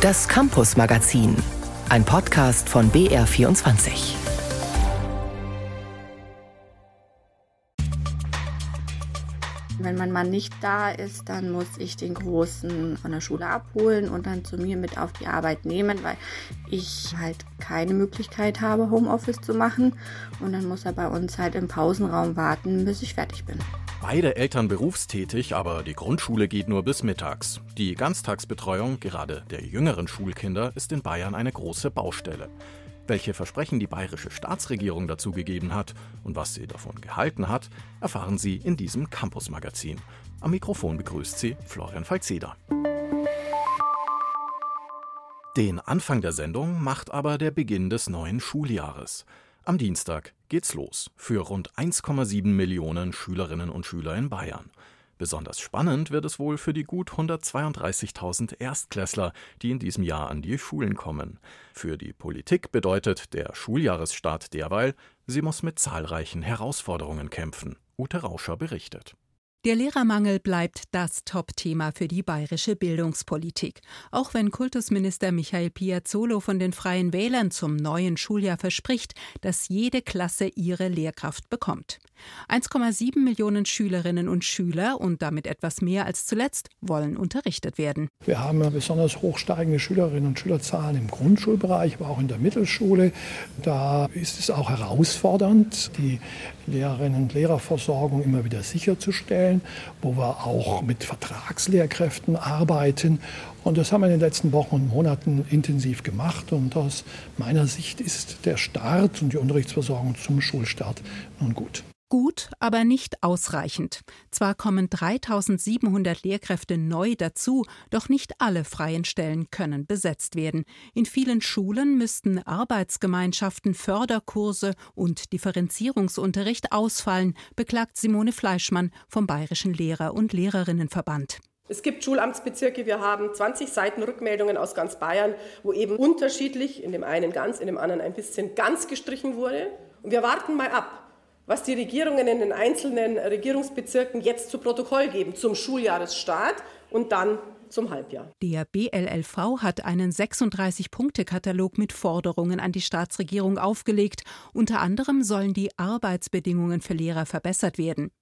Das Campus Magazin, ein Podcast von BR24. Wenn mein Mann nicht da ist, dann muss ich den Großen von der Schule abholen und dann zu mir mit auf die Arbeit nehmen, weil ich halt keine Möglichkeit habe, Homeoffice zu machen. Und dann muss er bei uns halt im Pausenraum warten, bis ich fertig bin. Beide Eltern berufstätig, aber die Grundschule geht nur bis mittags. Die Ganztagsbetreuung, gerade der jüngeren Schulkinder, ist in Bayern eine große Baustelle. Welche Versprechen die bayerische Staatsregierung dazu gegeben hat und was sie davon gehalten hat, erfahren Sie in diesem Campus-Magazin. Am Mikrofon begrüßt Sie Florian Falzeder. Den Anfang der Sendung macht aber der Beginn des neuen Schuljahres. Am Dienstag geht's los für rund 1,7 Millionen Schülerinnen und Schüler in Bayern. Besonders spannend wird es wohl für die gut 132.000 Erstklässler, die in diesem Jahr an die Schulen kommen. Für die Politik bedeutet der Schuljahresstart derweil, sie muss mit zahlreichen Herausforderungen kämpfen. Ute Rauscher berichtet. Der Lehrermangel bleibt das Top-Thema für die bayerische Bildungspolitik. Auch wenn Kultusminister Michael Piazzolo von den Freien Wählern zum neuen Schuljahr verspricht, dass jede Klasse ihre Lehrkraft bekommt. 1,7 Millionen Schülerinnen und Schüler und damit etwas mehr als zuletzt wollen unterrichtet werden. Wir haben besonders hochsteigende Schülerinnen und Schülerzahlen im Grundschulbereich, aber auch in der Mittelschule. Da ist es auch herausfordernd, die Lehrerinnen und Lehrerversorgung immer wieder sicherzustellen, wo wir auch mit Vertragslehrkräften arbeiten. Und das haben wir in den letzten Wochen und Monaten intensiv gemacht. Und aus meiner Sicht ist der Start und die Unterrichtsversorgung zum Schulstart nun gut. Gut, aber nicht ausreichend. Zwar kommen 3700 Lehrkräfte neu dazu, doch nicht alle freien Stellen können besetzt werden. In vielen Schulen müssten Arbeitsgemeinschaften, Förderkurse und Differenzierungsunterricht ausfallen, beklagt Simone Fleischmann vom Bayerischen Lehrer- und Lehrerinnenverband. Es gibt Schulamtsbezirke, wir haben 20 Seiten Rückmeldungen aus ganz Bayern, wo eben unterschiedlich, in dem einen ganz, in dem anderen ein bisschen ganz gestrichen wurde. Und wir warten mal ab was die Regierungen in den einzelnen Regierungsbezirken jetzt zu Protokoll geben zum Schuljahresstart und dann zum Halbjahr. Der BLLV hat einen 36-Punkte-Katalog mit Forderungen an die Staatsregierung aufgelegt. Unter anderem sollen die Arbeitsbedingungen für Lehrer verbessert werden.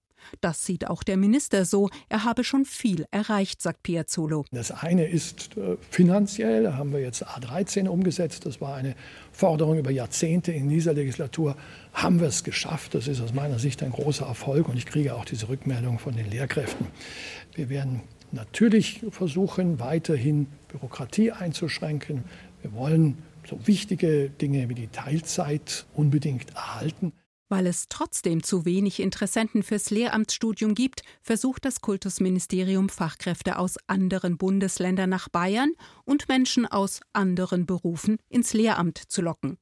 Das sieht auch der Minister so. Er habe schon viel erreicht, sagt Piazzolo. Das eine ist äh, finanziell. Da haben wir jetzt A13 umgesetzt. Das war eine Forderung über Jahrzehnte. In dieser Legislatur haben wir es geschafft. Das ist aus meiner Sicht ein großer Erfolg. Und ich kriege auch diese Rückmeldung von den Lehrkräften. Wir werden natürlich versuchen, weiterhin Bürokratie einzuschränken. Wir wollen so wichtige Dinge wie die Teilzeit unbedingt erhalten. Weil es trotzdem zu wenig Interessenten fürs Lehramtsstudium gibt, versucht das Kultusministerium Fachkräfte aus anderen Bundesländern nach Bayern und Menschen aus anderen Berufen ins Lehramt zu locken.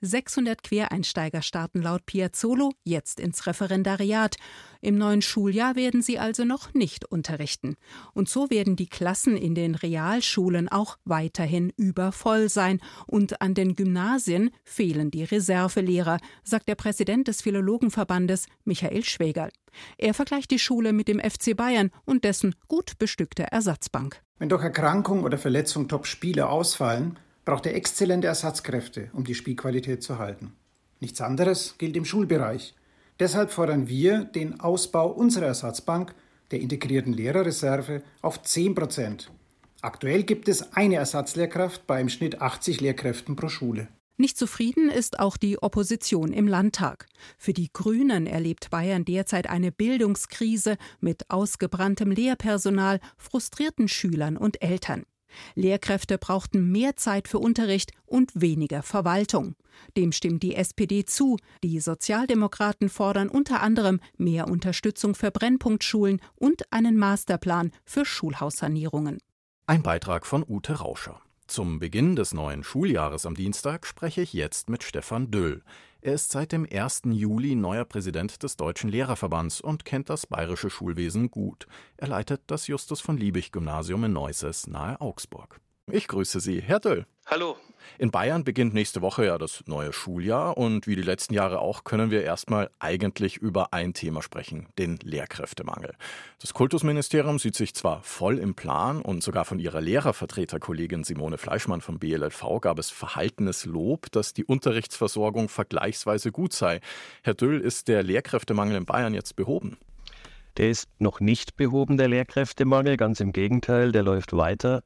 600 Quereinsteiger starten laut Piazzolo jetzt ins Referendariat. Im neuen Schuljahr werden sie also noch nicht unterrichten. Und so werden die Klassen in den Realschulen auch weiterhin übervoll sein. Und an den Gymnasien fehlen die Reservelehrer, sagt der Präsident des Philologenverbandes Michael Schwägerl. Er vergleicht die Schule mit dem FC Bayern und dessen gut bestückte Ersatzbank. Wenn durch Erkrankung oder Verletzung Top-Spieler ausfallen, braucht er exzellente Ersatzkräfte, um die Spielqualität zu halten. Nichts anderes gilt im Schulbereich. Deshalb fordern wir den Ausbau unserer Ersatzbank, der integrierten Lehrerreserve, auf 10 Prozent. Aktuell gibt es eine Ersatzlehrkraft bei im Schnitt 80 Lehrkräften pro Schule. Nicht zufrieden ist auch die Opposition im Landtag. Für die Grünen erlebt Bayern derzeit eine Bildungskrise mit ausgebranntem Lehrpersonal, frustrierten Schülern und Eltern. Lehrkräfte brauchten mehr Zeit für Unterricht und weniger Verwaltung. Dem stimmt die SPD zu. Die Sozialdemokraten fordern unter anderem mehr Unterstützung für Brennpunktschulen und einen Masterplan für Schulhaussanierungen. Ein Beitrag von Ute Rauscher. Zum Beginn des neuen Schuljahres am Dienstag spreche ich jetzt mit Stefan Düll. Er ist seit dem 1. Juli neuer Präsident des Deutschen Lehrerverbands und kennt das bayerische Schulwesen gut. Er leitet das Justus von Liebig Gymnasium in Neusses nahe Augsburg. Ich grüße Sie, Herr Döll. Hallo. In Bayern beginnt nächste Woche ja das neue Schuljahr und wie die letzten Jahre auch können wir erstmal eigentlich über ein Thema sprechen, den Lehrkräftemangel. Das Kultusministerium sieht sich zwar voll im Plan und sogar von ihrer Lehrervertreterkollegin Simone Fleischmann vom BLLV gab es verhaltenes Lob, dass die Unterrichtsversorgung vergleichsweise gut sei. Herr Döll, ist der Lehrkräftemangel in Bayern jetzt behoben? Der ist noch nicht behoben, der Lehrkräftemangel, ganz im Gegenteil, der läuft weiter.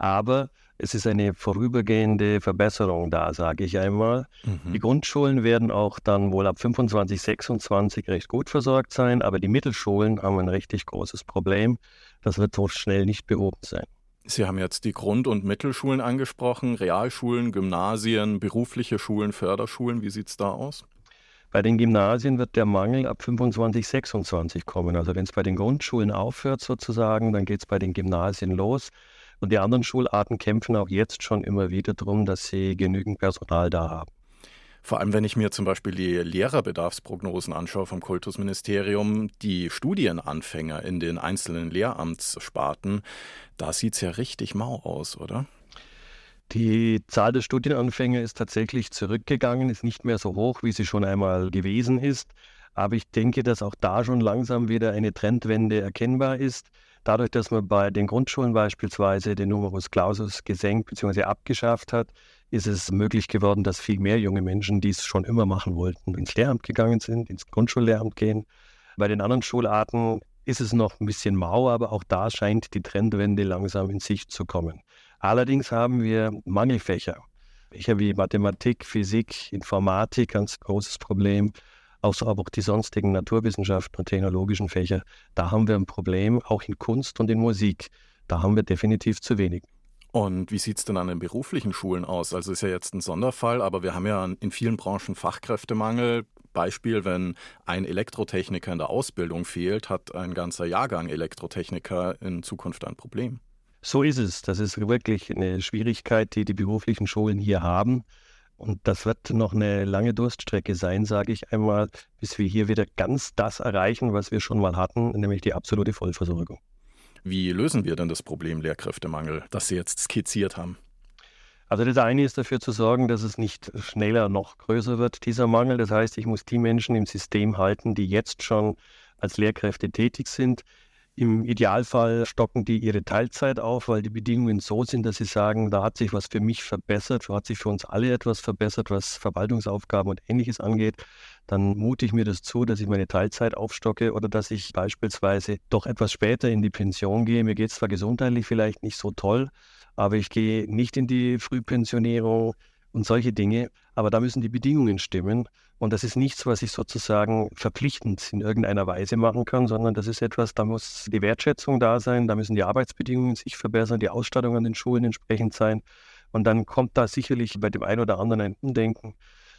Aber es ist eine vorübergehende Verbesserung da, sage ich einmal. Mhm. Die Grundschulen werden auch dann wohl ab 25, 26 recht gut versorgt sein, aber die Mittelschulen haben ein richtig großes Problem. Das wird so schnell nicht behoben sein. Sie haben jetzt die Grund- und Mittelschulen angesprochen, Realschulen, Gymnasien, berufliche Schulen, Förderschulen. Wie sieht es da aus? Bei den Gymnasien wird der Mangel ab 25, 26 kommen. Also wenn es bei den Grundschulen aufhört sozusagen, dann geht es bei den Gymnasien los. Und die anderen Schularten kämpfen auch jetzt schon immer wieder darum, dass sie genügend Personal da haben. Vor allem, wenn ich mir zum Beispiel die Lehrerbedarfsprognosen anschaue vom Kultusministerium, die Studienanfänger in den einzelnen Lehramtssparten, da sieht es ja richtig mau aus, oder? Die Zahl der Studienanfänger ist tatsächlich zurückgegangen, ist nicht mehr so hoch, wie sie schon einmal gewesen ist. Aber ich denke, dass auch da schon langsam wieder eine Trendwende erkennbar ist. Dadurch, dass man bei den Grundschulen beispielsweise den Numerus Clausus gesenkt bzw. abgeschafft hat, ist es möglich geworden, dass viel mehr junge Menschen, die es schon immer machen wollten, ins Lehramt gegangen sind, ins Grundschullehramt gehen. Bei den anderen Schularten ist es noch ein bisschen mau, aber auch da scheint die Trendwende langsam in Sicht zu kommen. Allerdings haben wir Mangelfächer. Fächer wie Mathematik, Physik, Informatik, ganz großes Problem außer aber auch die sonstigen Naturwissenschaften und technologischen Fächer, da haben wir ein Problem, auch in Kunst und in Musik. Da haben wir definitiv zu wenig. Und wie sieht es denn an den beruflichen Schulen aus? Also ist ja jetzt ein Sonderfall, aber wir haben ja in vielen Branchen Fachkräftemangel. Beispiel, wenn ein Elektrotechniker in der Ausbildung fehlt, hat ein ganzer Jahrgang Elektrotechniker in Zukunft ein Problem. So ist es. Das ist wirklich eine Schwierigkeit, die die beruflichen Schulen hier haben. Und das wird noch eine lange Durststrecke sein, sage ich einmal, bis wir hier wieder ganz das erreichen, was wir schon mal hatten, nämlich die absolute Vollversorgung. Wie lösen wir denn das Problem Lehrkräftemangel, das Sie jetzt skizziert haben? Also das eine ist dafür zu sorgen, dass es nicht schneller noch größer wird, dieser Mangel. Das heißt, ich muss die Menschen im System halten, die jetzt schon als Lehrkräfte tätig sind. Im Idealfall stocken die ihre Teilzeit auf, weil die Bedingungen so sind, dass sie sagen, da hat sich was für mich verbessert, da hat sich für uns alle etwas verbessert, was Verwaltungsaufgaben und ähnliches angeht. Dann mute ich mir das zu, dass ich meine Teilzeit aufstocke oder dass ich beispielsweise doch etwas später in die Pension gehe. Mir geht es zwar gesundheitlich vielleicht nicht so toll, aber ich gehe nicht in die Frühpensionierung und solche Dinge. Aber da müssen die Bedingungen stimmen. Und das ist nichts, was ich sozusagen verpflichtend in irgendeiner Weise machen kann, sondern das ist etwas, da muss die Wertschätzung da sein, da müssen die Arbeitsbedingungen sich verbessern, die Ausstattung an den Schulen entsprechend sein. Und dann kommt da sicherlich bei dem einen oder anderen ein Umdenken,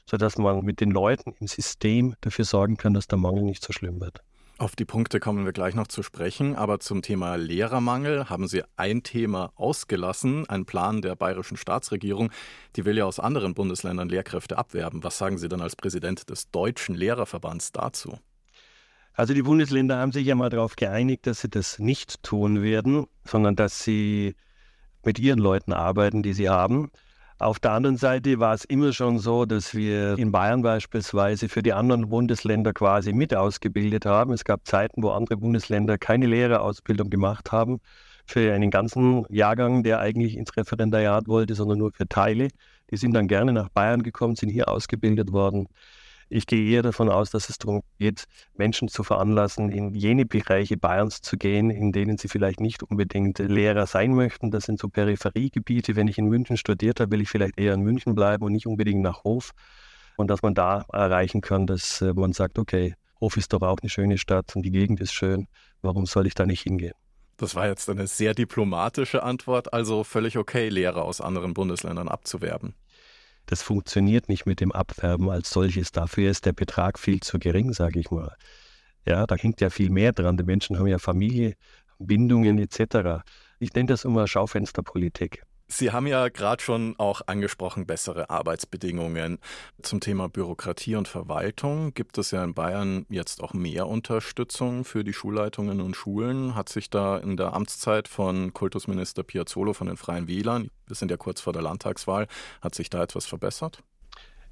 sodass man mit den Leuten im System dafür sorgen kann, dass der Mangel nicht so schlimm wird. Auf die Punkte kommen wir gleich noch zu sprechen, aber zum Thema Lehrermangel haben Sie ein Thema ausgelassen, ein Plan der bayerischen Staatsregierung. Die will ja aus anderen Bundesländern Lehrkräfte abwerben. Was sagen Sie dann als Präsident des Deutschen Lehrerverbands dazu? Also die Bundesländer haben sich ja mal darauf geeinigt, dass sie das nicht tun werden, sondern dass sie mit ihren Leuten arbeiten, die sie haben. Auf der anderen Seite war es immer schon so, dass wir in Bayern beispielsweise für die anderen Bundesländer quasi mit ausgebildet haben. Es gab Zeiten, wo andere Bundesländer keine Lehrerausbildung gemacht haben für einen ganzen Jahrgang, der eigentlich ins Referendariat wollte, sondern nur für Teile. Die sind dann gerne nach Bayern gekommen, sind hier ausgebildet worden. Ich gehe eher davon aus, dass es darum geht, Menschen zu veranlassen, in jene Bereiche Bayerns zu gehen, in denen sie vielleicht nicht unbedingt Lehrer sein möchten. Das sind so Peripheriegebiete. Wenn ich in München studiert habe, will ich vielleicht eher in München bleiben und nicht unbedingt nach Hof. Und dass man da erreichen kann, dass äh, man sagt, okay, Hof ist doch auch eine schöne Stadt und die Gegend ist schön. Warum soll ich da nicht hingehen? Das war jetzt eine sehr diplomatische Antwort, also völlig okay, Lehrer aus anderen Bundesländern abzuwerben. Das funktioniert nicht mit dem Abwerben als solches. Dafür ist der Betrag viel zu gering, sage ich mal. Ja, da hängt ja viel mehr dran. Die Menschen haben ja Familie, Bindungen etc. Ich nenne das immer Schaufensterpolitik. Sie haben ja gerade schon auch angesprochen, bessere Arbeitsbedingungen. Zum Thema Bürokratie und Verwaltung gibt es ja in Bayern jetzt auch mehr Unterstützung für die Schulleitungen und Schulen. Hat sich da in der Amtszeit von Kultusminister Piazzolo von den Freien Wählern, wir sind ja kurz vor der Landtagswahl, hat sich da etwas verbessert?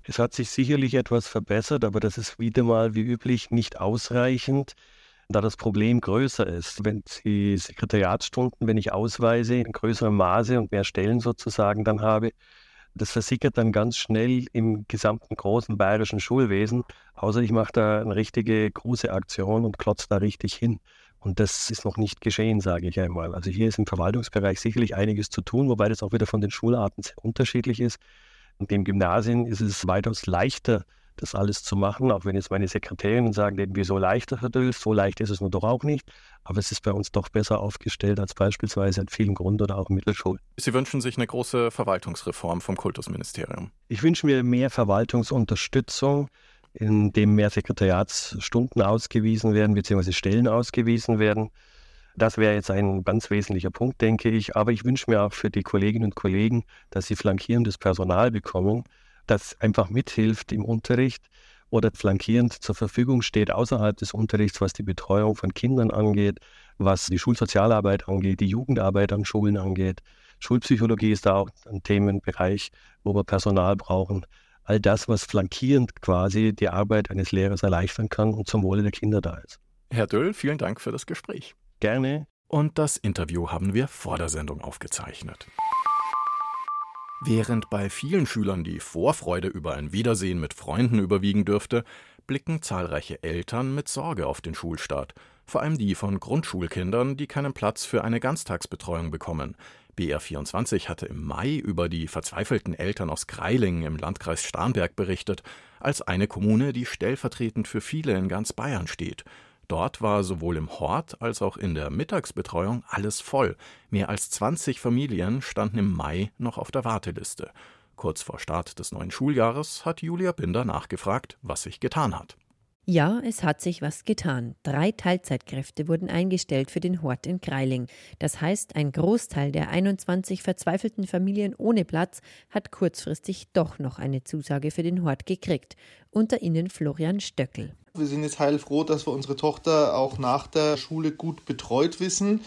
Es hat sich sicherlich etwas verbessert, aber das ist wieder mal wie üblich nicht ausreichend da das Problem größer ist. Wenn die Sekretariatsstunden, wenn ich ausweise, in größerem Maße und mehr Stellen sozusagen dann habe, das versickert dann ganz schnell im gesamten großen bayerischen Schulwesen, außer ich mache da eine richtige große Aktion und klotze da richtig hin. Und das ist noch nicht geschehen, sage ich einmal. Also hier ist im Verwaltungsbereich sicherlich einiges zu tun, wobei das auch wieder von den Schularten sehr unterschiedlich ist. Und dem Gymnasien ist es weitaus leichter, das alles zu machen, auch wenn jetzt meine Sekretärinnen sagen, wieso leichter, Herr Döll, so leicht ist es nur doch auch nicht. Aber es ist bei uns doch besser aufgestellt als beispielsweise an vielen Grund- oder auch Mittelschulen. Sie wünschen sich eine große Verwaltungsreform vom Kultusministerium. Ich wünsche mir mehr Verwaltungsunterstützung, in dem mehr Sekretariatsstunden ausgewiesen werden, beziehungsweise Stellen ausgewiesen werden. Das wäre jetzt ein ganz wesentlicher Punkt, denke ich. Aber ich wünsche mir auch für die Kolleginnen und Kollegen, dass sie flankierendes Personal bekommen, das einfach mithilft im Unterricht oder flankierend zur Verfügung steht außerhalb des Unterrichts, was die Betreuung von Kindern angeht, was die Schulsozialarbeit angeht, die Jugendarbeit an Schulen angeht. Schulpsychologie ist da auch ein Themenbereich, wo wir Personal brauchen. All das, was flankierend quasi die Arbeit eines Lehrers erleichtern kann und zum Wohle der Kinder da ist. Herr Döll, vielen Dank für das Gespräch. Gerne. Und das Interview haben wir vor der Sendung aufgezeichnet. Während bei vielen Schülern die Vorfreude über ein Wiedersehen mit Freunden überwiegen dürfte, blicken zahlreiche Eltern mit Sorge auf den Schulstart, vor allem die von Grundschulkindern, die keinen Platz für eine Ganztagsbetreuung bekommen. BR24 hatte im Mai über die verzweifelten Eltern aus Greilingen im Landkreis Starnberg berichtet, als eine Kommune, die stellvertretend für viele in ganz Bayern steht. Dort war sowohl im Hort als auch in der Mittagsbetreuung alles voll. Mehr als 20 Familien standen im Mai noch auf der Warteliste. Kurz vor Start des neuen Schuljahres hat Julia Binder nachgefragt, was sich getan hat. Ja, es hat sich was getan. Drei Teilzeitkräfte wurden eingestellt für den Hort in Kreiling. Das heißt, ein Großteil der 21 verzweifelten Familien ohne Platz hat kurzfristig doch noch eine Zusage für den Hort gekriegt. Unter ihnen Florian Stöckel. Wir sind jetzt heilfroh, dass wir unsere Tochter auch nach der Schule gut betreut wissen.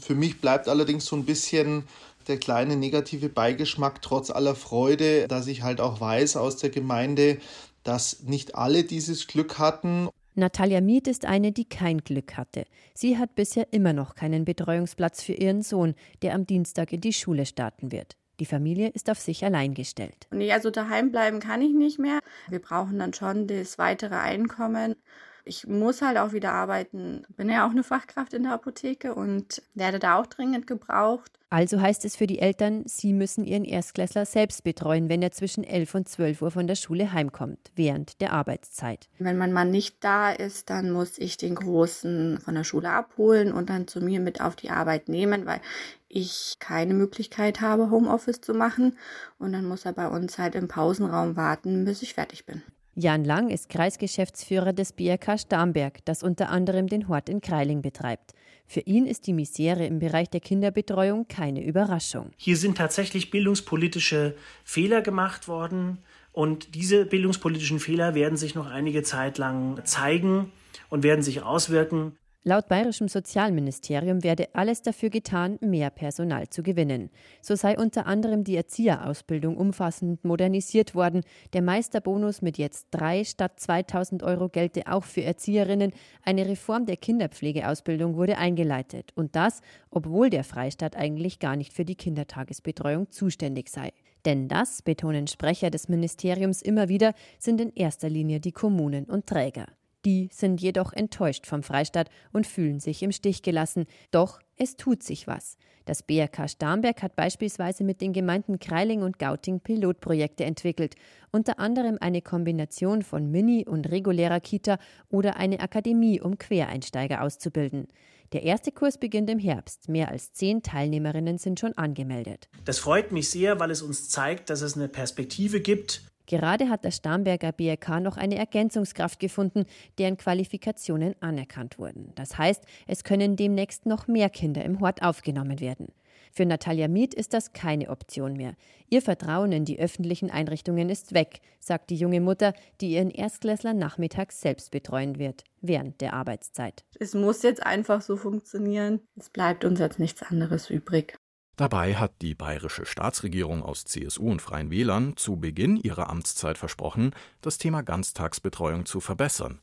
Für mich bleibt allerdings so ein bisschen der kleine negative Beigeschmack trotz aller Freude, dass ich halt auch weiß aus der Gemeinde, dass nicht alle dieses Glück hatten. Natalia Miet ist eine, die kein Glück hatte. Sie hat bisher immer noch keinen Betreuungsplatz für ihren Sohn, der am Dienstag in die Schule starten wird. Die Familie ist auf sich allein gestellt. Nee, also daheim bleiben kann ich nicht mehr. Wir brauchen dann schon das weitere Einkommen ich muss halt auch wieder arbeiten. Bin ja auch eine Fachkraft in der Apotheke und werde da auch dringend gebraucht. Also heißt es für die Eltern, sie müssen ihren Erstklässler selbst betreuen, wenn er zwischen 11 und 12 Uhr von der Schule heimkommt, während der Arbeitszeit. Wenn mein Mann nicht da ist, dann muss ich den Großen von der Schule abholen und dann zu mir mit auf die Arbeit nehmen, weil ich keine Möglichkeit habe, Homeoffice zu machen. Und dann muss er bei uns halt im Pausenraum warten, bis ich fertig bin. Jan Lang ist Kreisgeschäftsführer des BRK Starnberg, das unter anderem den Hort in Kreiling betreibt. Für ihn ist die Misere im Bereich der Kinderbetreuung keine Überraschung. Hier sind tatsächlich bildungspolitische Fehler gemacht worden und diese bildungspolitischen Fehler werden sich noch einige Zeit lang zeigen und werden sich auswirken. Laut bayerischem Sozialministerium werde alles dafür getan, mehr Personal zu gewinnen. So sei unter anderem die Erzieherausbildung umfassend modernisiert worden. Der Meisterbonus mit jetzt drei statt 2000 Euro gelte auch für Erzieherinnen. Eine Reform der Kinderpflegeausbildung wurde eingeleitet. Und das, obwohl der Freistaat eigentlich gar nicht für die Kindertagesbetreuung zuständig sei. Denn das, betonen Sprecher des Ministeriums immer wieder, sind in erster Linie die Kommunen und Träger. Die sind jedoch enttäuscht vom Freistaat und fühlen sich im Stich gelassen. Doch es tut sich was. Das BRK Starnberg hat beispielsweise mit den Gemeinden Kreiling und Gauting Pilotprojekte entwickelt, unter anderem eine Kombination von Mini- und regulärer Kita oder eine Akademie, um Quereinsteiger auszubilden. Der erste Kurs beginnt im Herbst. Mehr als zehn Teilnehmerinnen sind schon angemeldet. Das freut mich sehr, weil es uns zeigt, dass es eine Perspektive gibt, Gerade hat das Starnberger BRK noch eine Ergänzungskraft gefunden, deren Qualifikationen anerkannt wurden. Das heißt, es können demnächst noch mehr Kinder im Hort aufgenommen werden. Für Natalia Miet ist das keine Option mehr. Ihr Vertrauen in die öffentlichen Einrichtungen ist weg, sagt die junge Mutter, die ihren Erstklässler nachmittags selbst betreuen wird, während der Arbeitszeit. Es muss jetzt einfach so funktionieren. Es bleibt uns jetzt nichts anderes übrig. Dabei hat die bayerische Staatsregierung aus CSU und Freien Wählern zu Beginn ihrer Amtszeit versprochen, das Thema Ganztagsbetreuung zu verbessern.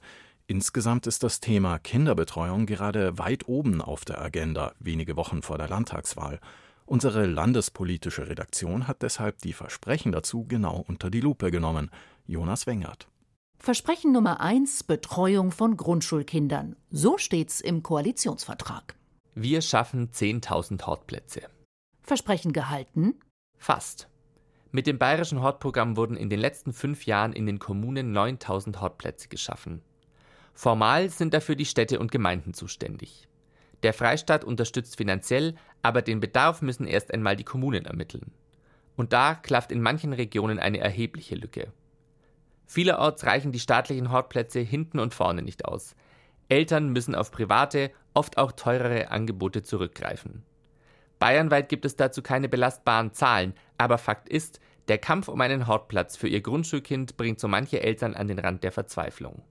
Insgesamt ist das Thema Kinderbetreuung gerade weit oben auf der Agenda, wenige Wochen vor der Landtagswahl. Unsere landespolitische Redaktion hat deshalb die Versprechen dazu genau unter die Lupe genommen. Jonas Wengert. Versprechen Nummer eins: Betreuung von Grundschulkindern. So steht's im Koalitionsvertrag. Wir schaffen 10.000 Hortplätze. Versprechen gehalten? Fast. Mit dem bayerischen Hortprogramm wurden in den letzten fünf Jahren in den Kommunen 9000 Hortplätze geschaffen. Formal sind dafür die Städte und Gemeinden zuständig. Der Freistaat unterstützt finanziell, aber den Bedarf müssen erst einmal die Kommunen ermitteln. Und da klafft in manchen Regionen eine erhebliche Lücke. Vielerorts reichen die staatlichen Hortplätze hinten und vorne nicht aus. Eltern müssen auf private, oft auch teurere Angebote zurückgreifen. Bayernweit gibt es dazu keine belastbaren Zahlen, aber Fakt ist, der Kampf um einen Hortplatz für ihr Grundschulkind bringt so manche Eltern an den Rand der Verzweiflung.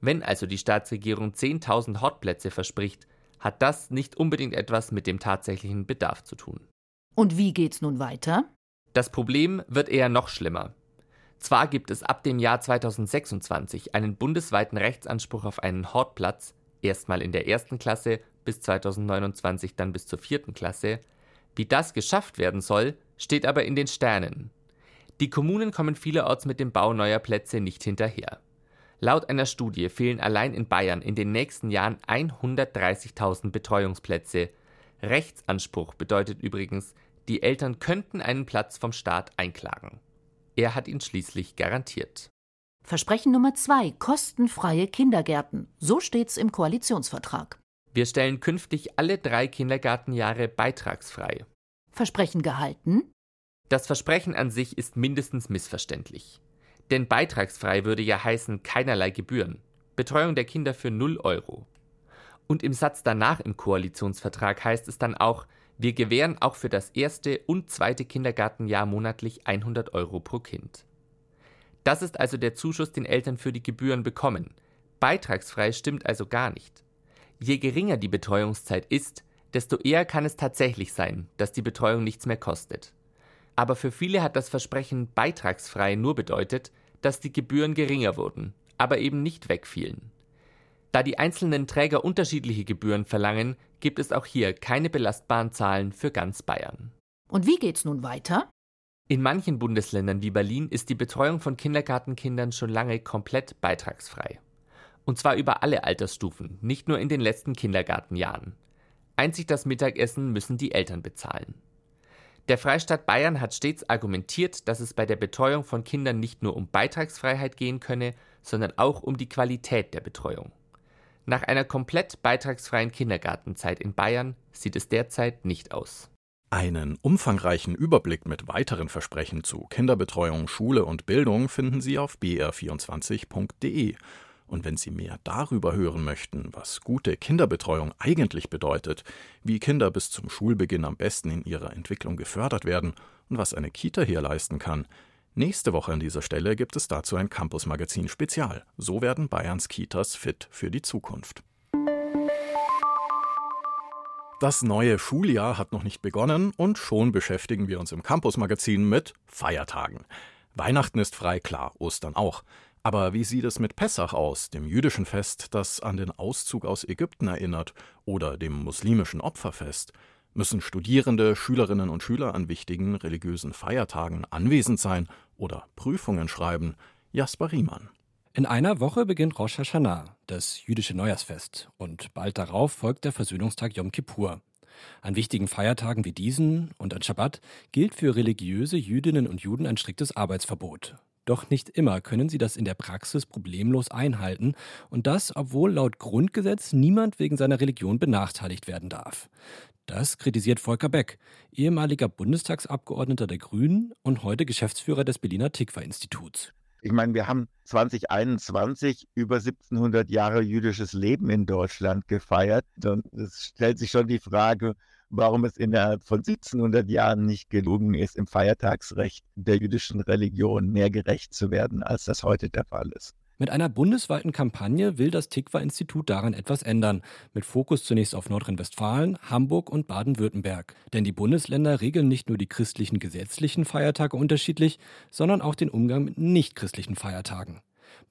Wenn also die Staatsregierung 10.000 Hortplätze verspricht, hat das nicht unbedingt etwas mit dem tatsächlichen Bedarf zu tun. Und wie geht's nun weiter? Das Problem wird eher noch schlimmer. Zwar gibt es ab dem Jahr 2026 einen bundesweiten Rechtsanspruch auf einen Hortplatz, erstmal in der ersten Klasse bis 2029 dann bis zur vierten Klasse. Wie das geschafft werden soll, steht aber in den Sternen. Die Kommunen kommen vielerorts mit dem Bau neuer Plätze nicht hinterher. Laut einer Studie fehlen allein in Bayern in den nächsten Jahren 130.000 Betreuungsplätze. Rechtsanspruch bedeutet übrigens, die Eltern könnten einen Platz vom Staat einklagen. Er hat ihn schließlich garantiert. Versprechen Nummer zwei: kostenfreie Kindergärten. So steht's im Koalitionsvertrag. Wir stellen künftig alle drei Kindergartenjahre beitragsfrei. Versprechen gehalten? Das Versprechen an sich ist mindestens missverständlich. Denn beitragsfrei würde ja heißen keinerlei Gebühren. Betreuung der Kinder für 0 Euro. Und im Satz danach im Koalitionsvertrag heißt es dann auch, wir gewähren auch für das erste und zweite Kindergartenjahr monatlich 100 Euro pro Kind. Das ist also der Zuschuss, den Eltern für die Gebühren bekommen. Beitragsfrei stimmt also gar nicht. Je geringer die Betreuungszeit ist, desto eher kann es tatsächlich sein, dass die Betreuung nichts mehr kostet. Aber für viele hat das Versprechen beitragsfrei nur bedeutet, dass die Gebühren geringer wurden, aber eben nicht wegfielen. Da die einzelnen Träger unterschiedliche Gebühren verlangen, gibt es auch hier keine belastbaren Zahlen für ganz Bayern. Und wie geht's nun weiter? In manchen Bundesländern wie Berlin ist die Betreuung von Kindergartenkindern schon lange komplett beitragsfrei. Und zwar über alle Altersstufen, nicht nur in den letzten Kindergartenjahren. Einzig das Mittagessen müssen die Eltern bezahlen. Der Freistaat Bayern hat stets argumentiert, dass es bei der Betreuung von Kindern nicht nur um Beitragsfreiheit gehen könne, sondern auch um die Qualität der Betreuung. Nach einer komplett beitragsfreien Kindergartenzeit in Bayern sieht es derzeit nicht aus. Einen umfangreichen Überblick mit weiteren Versprechen zu Kinderbetreuung, Schule und Bildung finden Sie auf br24.de. Und wenn Sie mehr darüber hören möchten, was gute Kinderbetreuung eigentlich bedeutet, wie Kinder bis zum Schulbeginn am besten in ihrer Entwicklung gefördert werden und was eine Kita hier leisten kann, nächste Woche an dieser Stelle gibt es dazu ein Campus-Magazin Spezial. So werden Bayerns Kitas fit für die Zukunft. Das neue Schuljahr hat noch nicht begonnen und schon beschäftigen wir uns im Campus-Magazin mit Feiertagen. Weihnachten ist frei, klar, Ostern auch. Aber wie sieht es mit Pessach aus, dem jüdischen Fest, das an den Auszug aus Ägypten erinnert, oder dem muslimischen Opferfest? Müssen Studierende, Schülerinnen und Schüler an wichtigen religiösen Feiertagen anwesend sein oder Prüfungen schreiben? Jasper Riemann. In einer Woche beginnt Rosh Hashanah, das jüdische Neujahrsfest, und bald darauf folgt der Versöhnungstag Yom Kippur. An wichtigen Feiertagen wie diesen und an Schabbat gilt für religiöse Jüdinnen und Juden ein striktes Arbeitsverbot. Doch nicht immer können sie das in der Praxis problemlos einhalten und das, obwohl laut Grundgesetz niemand wegen seiner Religion benachteiligt werden darf. Das kritisiert Volker Beck, ehemaliger Bundestagsabgeordneter der Grünen und heute Geschäftsführer des Berliner Tikva-Instituts. Ich meine, wir haben 2021 über 1700 Jahre jüdisches Leben in Deutschland gefeiert. Und es stellt sich schon die Frage, warum es innerhalb von 1700 Jahren nicht gelungen ist, im Feiertagsrecht der jüdischen Religion mehr gerecht zu werden, als das heute der Fall ist. Mit einer bundesweiten Kampagne will das Tikva-Institut daran etwas ändern, mit Fokus zunächst auf Nordrhein-Westfalen, Hamburg und Baden-Württemberg. Denn die Bundesländer regeln nicht nur die christlichen gesetzlichen Feiertage unterschiedlich, sondern auch den Umgang mit nichtchristlichen Feiertagen.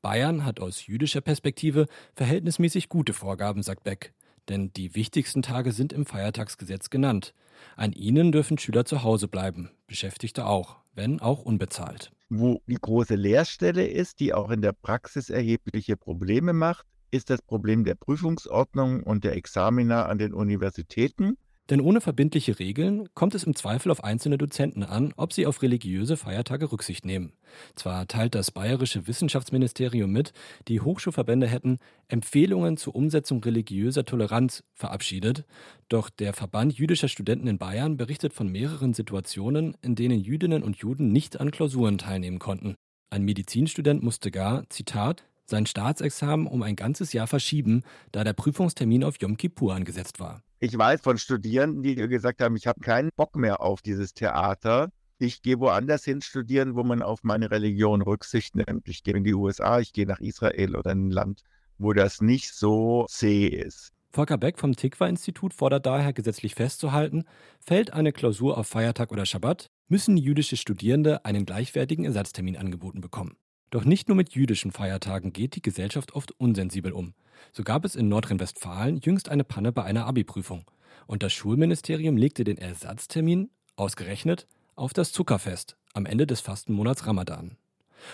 Bayern hat aus jüdischer Perspektive verhältnismäßig gute Vorgaben, sagt Beck. Denn die wichtigsten Tage sind im Feiertagsgesetz genannt. An ihnen dürfen Schüler zu Hause bleiben, Beschäftigte auch, wenn auch unbezahlt. Wo die große Leerstelle ist, die auch in der Praxis erhebliche Probleme macht, ist das Problem der Prüfungsordnung und der Examina an den Universitäten. Denn ohne verbindliche Regeln kommt es im Zweifel auf einzelne Dozenten an, ob sie auf religiöse Feiertage Rücksicht nehmen. Zwar teilt das bayerische Wissenschaftsministerium mit, die Hochschulverbände hätten Empfehlungen zur Umsetzung religiöser Toleranz verabschiedet, doch der Verband jüdischer Studenten in Bayern berichtet von mehreren Situationen, in denen Jüdinnen und Juden nicht an Klausuren teilnehmen konnten. Ein Medizinstudent musste gar, Zitat, sein Staatsexamen um ein ganzes Jahr verschieben, da der Prüfungstermin auf Yom Kippur angesetzt war. Ich weiß von Studierenden, die gesagt haben, ich habe keinen Bock mehr auf dieses Theater. Ich gehe woanders hin studieren, wo man auf meine Religion Rücksicht nimmt. Ich gehe in die USA, ich gehe nach Israel oder in ein Land, wo das nicht so zäh ist. Volker Beck vom Tikva-Institut fordert daher gesetzlich festzuhalten, fällt eine Klausur auf Feiertag oder Schabbat, müssen jüdische Studierende einen gleichwertigen Ersatztermin angeboten bekommen. Doch nicht nur mit jüdischen Feiertagen geht die Gesellschaft oft unsensibel um. So gab es in Nordrhein-Westfalen jüngst eine Panne bei einer Abi-Prüfung. Und das Schulministerium legte den Ersatztermin, ausgerechnet, auf das Zuckerfest am Ende des Fastenmonats Ramadan.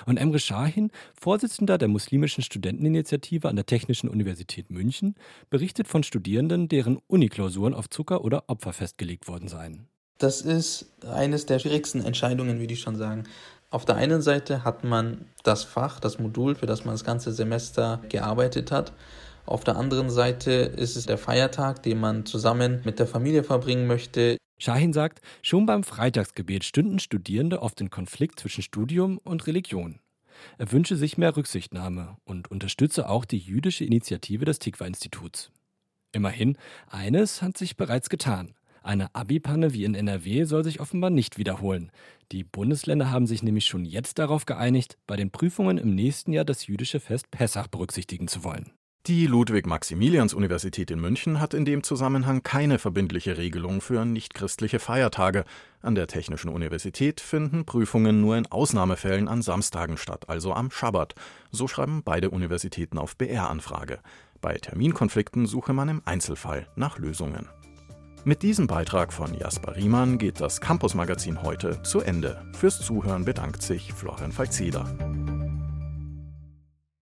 Und Emre Shahin, Vorsitzender der muslimischen Studenteninitiative an der Technischen Universität München, berichtet von Studierenden, deren Uniklausuren auf Zucker oder Opfer festgelegt worden seien. Das ist eines der schwierigsten Entscheidungen, würde ich schon sagen. Auf der einen Seite hat man das Fach, das Modul, für das man das ganze Semester gearbeitet hat. Auf der anderen Seite ist es der Feiertag, den man zusammen mit der Familie verbringen möchte. Shahin sagt, schon beim Freitagsgebet stünden Studierende oft in Konflikt zwischen Studium und Religion. Er wünsche sich mehr Rücksichtnahme und unterstütze auch die jüdische Initiative des Tikva-Instituts. Immerhin, eines hat sich bereits getan. Eine Abi-Panne wie in NRW soll sich offenbar nicht wiederholen. Die Bundesländer haben sich nämlich schon jetzt darauf geeinigt, bei den Prüfungen im nächsten Jahr das jüdische Fest Pessach berücksichtigen zu wollen. Die Ludwig-Maximilians-Universität in München hat in dem Zusammenhang keine verbindliche Regelung für nichtchristliche Feiertage. An der Technischen Universität finden Prüfungen nur in Ausnahmefällen an Samstagen statt, also am Schabbat. So schreiben beide Universitäten auf BR-Anfrage. Bei Terminkonflikten suche man im Einzelfall nach Lösungen. Mit diesem Beitrag von Jasper Riemann geht das Campus-Magazin heute zu Ende. Fürs Zuhören bedankt sich Florian Falzeder.